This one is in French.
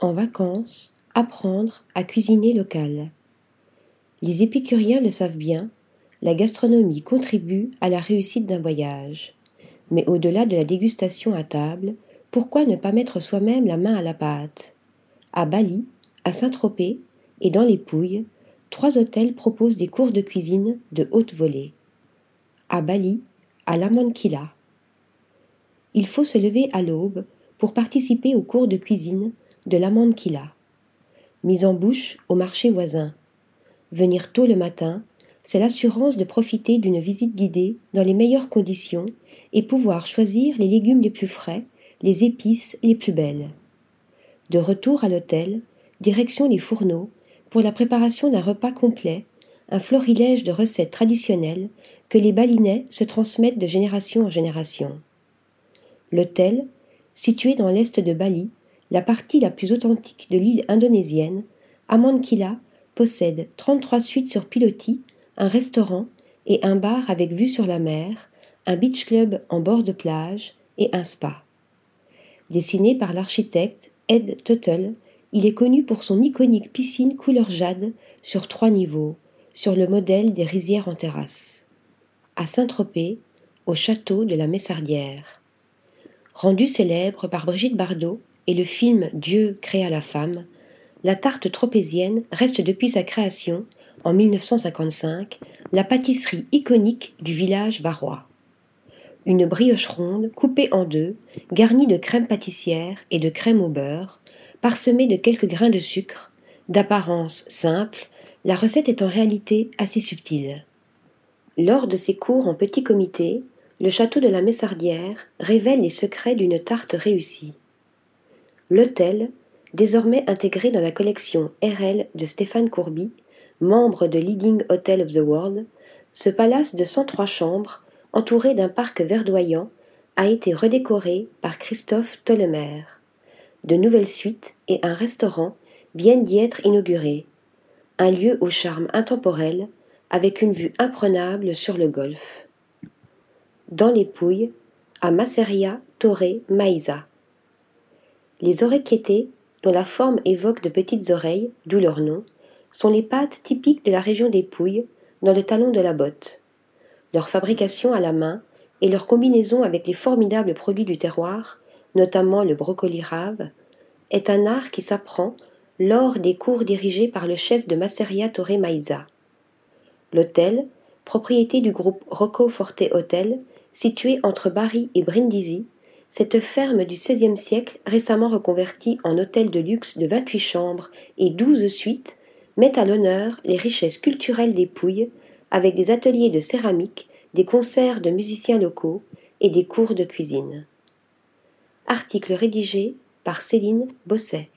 En vacances, apprendre à cuisiner local. Les épicuriens le savent bien, la gastronomie contribue à la réussite d'un voyage. Mais au-delà de la dégustation à table, pourquoi ne pas mettre soi-même la main à la pâte? À Bali, à Saint-Tropez et dans les Pouilles, trois hôtels proposent des cours de cuisine de haute volée. À Bali, à Lamankila. Il faut se lever à l'aube pour participer aux cours de cuisine de l'Amankila. Mise en bouche au marché voisin. Venir tôt le matin, c'est l'assurance de profiter d'une visite guidée dans les meilleures conditions et pouvoir choisir les légumes les plus frais, les épices les plus belles. De retour à l'hôtel, direction les fourneaux pour la préparation d'un repas complet, un florilège de recettes traditionnelles que les balinais se transmettent de génération en génération. L'hôtel, situé dans l'est de Bali, la partie la plus authentique de l'île indonésienne, Amankila possède 33 suites sur pilotis, un restaurant et un bar avec vue sur la mer, un beach club en bord de plage et un spa. Dessiné par l'architecte Ed Tuttle, il est connu pour son iconique piscine couleur jade sur trois niveaux, sur le modèle des rizières en terrasse. À Saint-Tropez, au château de la Messardière. Rendu célèbre par Brigitte Bardot et le film Dieu créa la femme, la tarte tropézienne reste depuis sa création, en 1955, la pâtisserie iconique du village varois. Une brioche ronde coupée en deux, garnie de crème pâtissière et de crème au beurre, parsemée de quelques grains de sucre, d'apparence simple, la recette est en réalité assez subtile. Lors de ses cours en petit comité, le château de la Messardière révèle les secrets d'une tarte réussie. L'hôtel, désormais intégré dans la collection RL de Stéphane Courby, membre de Leading Hotel of the World, ce palace de 103 chambres, entouré d'un parc verdoyant, a été redécoré par Christophe Tollemer de nouvelles suites et un restaurant viennent d'y être inaugurés, un lieu au charme intemporel avec une vue imprenable sur le golfe. Dans les Pouilles, à Masseria Torre Maïsa. Les oreillettes, dont la forme évoque de petites oreilles, d'où leur nom, sont les pâtes typiques de la région des Pouilles, dans le talon de la botte. Leur fabrication à la main et leur combinaison avec les formidables produits du terroir notamment le brocoli rave, est un art qui s'apprend lors des cours dirigés par le chef de Masseria Torre Maïza. L'hôtel, propriété du groupe Rocco Forte Hotel, situé entre Bari et Brindisi, cette ferme du XVIe siècle, récemment reconvertie en hôtel de luxe de 28 chambres et 12 suites, met à l'honneur les richesses culturelles des Pouilles, avec des ateliers de céramique, des concerts de musiciens locaux et des cours de cuisine. Article rédigé par Céline Bosset.